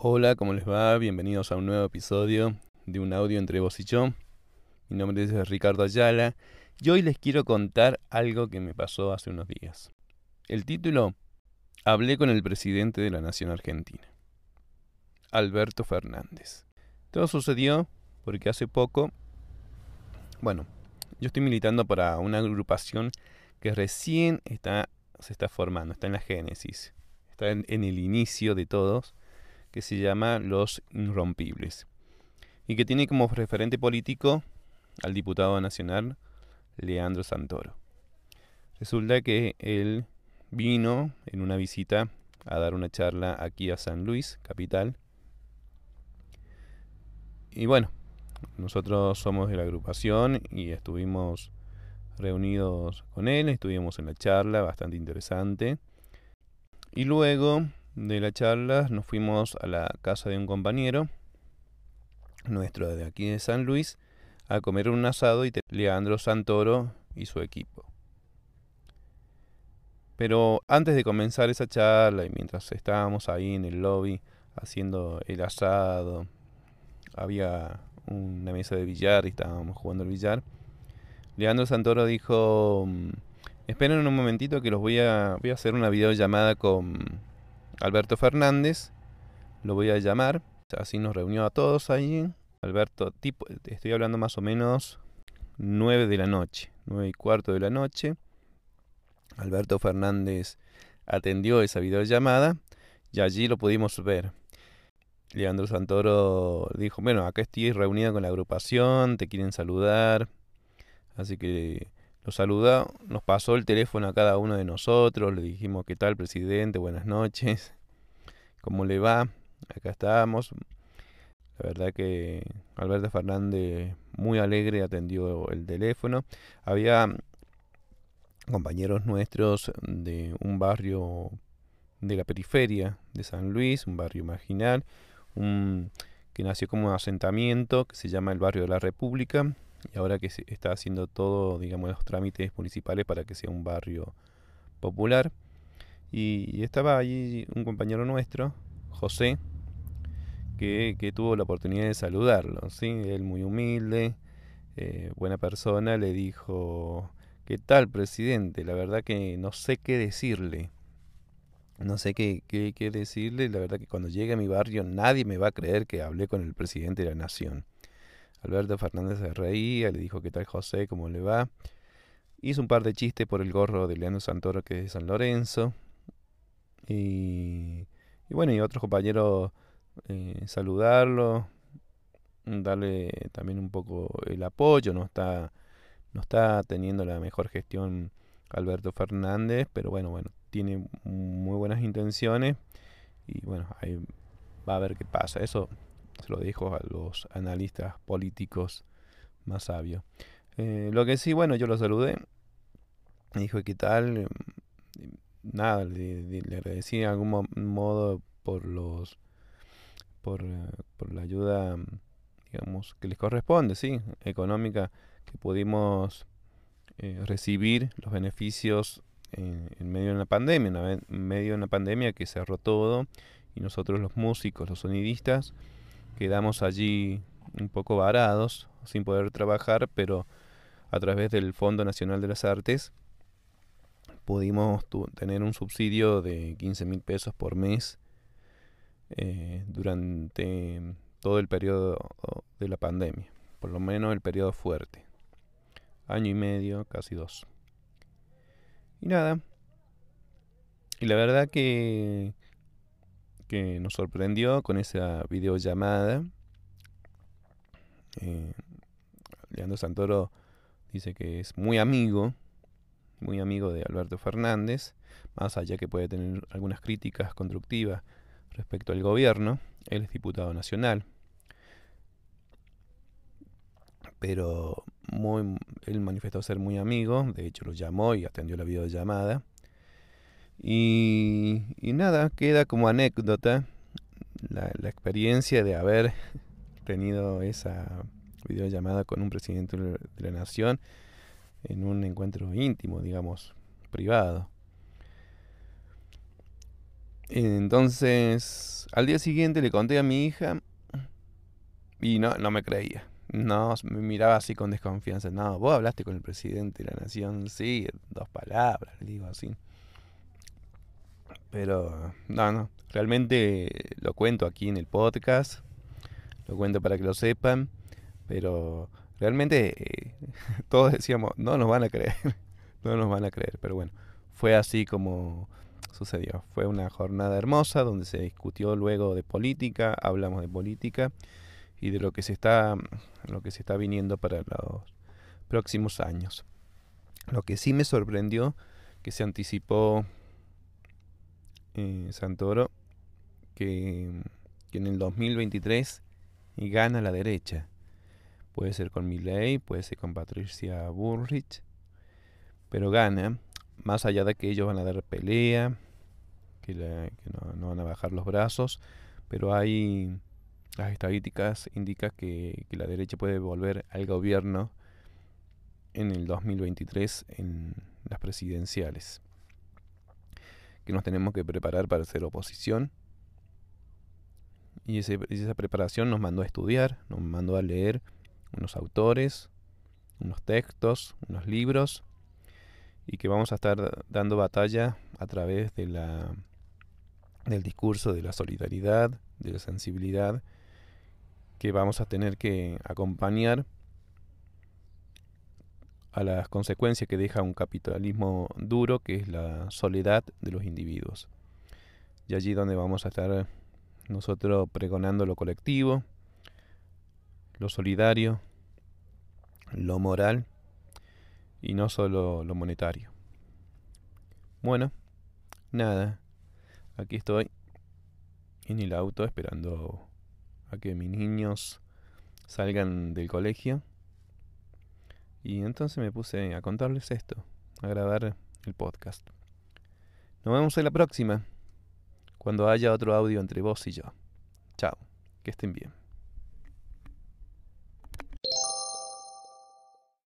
Hola, ¿cómo les va? Bienvenidos a un nuevo episodio de un audio entre vos y yo. Mi nombre es Ricardo Ayala y hoy les quiero contar algo que me pasó hace unos días. El título, Hablé con el presidente de la Nación Argentina, Alberto Fernández. Todo sucedió porque hace poco, bueno, yo estoy militando para una agrupación que recién está, se está formando, está en la génesis, está en, el inicio de todos, que se llama Los Irrompibles, y que tiene como referente político al diputado nacional Leandro Santoro. Resulta que él vino en una visita a dar una charla aquí a San Luis, capital. Y bueno, nosotros somos de la agrupación y estuvimos reunidos con él, estuvimos en la charla, bastante interesante. Y luego de la charla nos fuimos a la casa de un compañero nuestro de aquí de San Luis a comer un asado y Leandro Santoro y su equipo. Pero antes de comenzar esa charla y mientras estábamos ahí en el lobby haciendo el asado, había una mesa de billar y estábamos jugando el billar. Leandro Santoro dijo, mm, esperen un momentito que los voy a, voy a hacer una videollamada con Alberto Fernández, lo voy a llamar, así nos reunió a todos ahí. Alberto, tipo, estoy hablando más o menos 9 de la noche, 9 y cuarto de la noche. Alberto Fernández atendió esa videollamada y allí lo pudimos ver. Leandro Santoro dijo, bueno, acá estoy reunido con la agrupación, te quieren saludar. Así que lo saludó, nos pasó el teléfono a cada uno de nosotros, le dijimos, ¿qué tal, presidente? Buenas noches. ¿Cómo le va? Acá estamos. La verdad que Alberto Fernández muy alegre atendió el teléfono. Había compañeros nuestros de un barrio de la periferia de San Luis, un barrio marginal, un, que nació como un asentamiento que se llama el barrio de la República y ahora que se está haciendo todo, digamos, los trámites municipales para que sea un barrio popular. Y, estaba allí un compañero nuestro, José, que, que, tuvo la oportunidad de saludarlo, ¿sí? Él muy humilde, eh, buena persona, le dijo, ¿qué tal, presidente? La verdad que no sé qué decirle no sé qué, qué, decirle. La verdad que cuando llegue a mi barrio nadie me va a creer que hablé con el presidente de la nación. Alberto Fernández se reía, le dijo qué tal José, cómo le va. Hizo un par de chistes por el gorro de Leandro Santoro que es de San Lorenzo. Y, y bueno, y otros compañeros eh, saludarlo, darle también un poco el apoyo. No está, no está teniendo la mejor gestión Alberto Fernández, pero bueno, bueno, tiene muy buenas intenciones y bueno, ahí va a ver qué pasa. Eso se lo dijo a los analistas políticos más sabios. Eh, lo que sí, bueno, yo lo saludé. Me dijo, ¿qué tal? Nada, le, agradecí de algún modo por los por, eh, por la ayuda digamos que les corresponde, sí, económica que pudimos eh, recibir los beneficios en, medio de una pandemia, en medio de una pandemia que cerró todo y nosotros los músicos, los sonidistas, quedamos allí un poco varados, sin poder trabajar, pero a través del Fondo Nacional de las Artes pudimos tener un subsidio de 15 mil pesos por mes eh, durante todo el periodo de la pandemia, por lo menos el periodo fuerte, año y medio, casi dos. Y nada. Y la verdad que, que nos sorprendió con esa videollamada. Eh, Leandro Santoro dice que es muy amigo, muy amigo de Alberto Fernández, más allá que puede tener algunas críticas constructivas respecto al gobierno. Él es diputado nacional. Pero muy, él manifestó ser muy amigo, de hecho lo llamó y atendió la videollamada. Y, nada, queda como anécdota la, la, experiencia de haber tenido esa videollamada con un presidente de la nación en un encuentro íntimo, digamos, privado. Entonces, al día siguiente le conté a mi hija y no, no me creía. No, me miraba así con desconfianza. No, vos hablaste con el presidente de la nación, sí, dos palabras, le digo así. Pero, no, no, realmente lo cuento aquí en el podcast, lo cuento para que lo sepan, pero realmente eh, todos decíamos, no nos van a creer, no nos van a creer, pero bueno, fue así como sucedió. Fue una jornada hermosa donde se discutió luego de política, hablamos de política y de lo que se está lo que se está viniendo para los próximos años. Lo que sí me sorprendió que se anticipó eh, Santoro que, que, en el 2023 gana la derecha. Puede ser con Milley, puede ser con Patricia Bullrich, pero gana, más allá de que ellos van a dar pelea, que, no, no van a bajar los brazos, pero hay las estadísticas indican que, la derecha puede volver al gobierno en el 2023 en las presidenciales. Que nos tenemos que preparar para ser oposición. Y esa preparación nos mandó a estudiar, nos mandó a leer unos autores, unos textos, unos libros, y que vamos a estar dando batalla a través de la, del discurso de la solidaridad, de la sensibilidad que vamos a tener que acompañar a las consecuencias que deja un capitalismo duro, que es la soledad de los individuos. Y allí donde vamos a estar nosotros pregonando lo colectivo, lo solidario, lo moral y no solo lo monetario. Bueno, nada, aquí estoy en el auto esperando a que mis niños salgan del colegio. Y entonces me puse a contarles esto, a grabar el podcast. Nos vemos en la próxima, cuando haya otro audio entre vos y yo. Chao, que estén bien.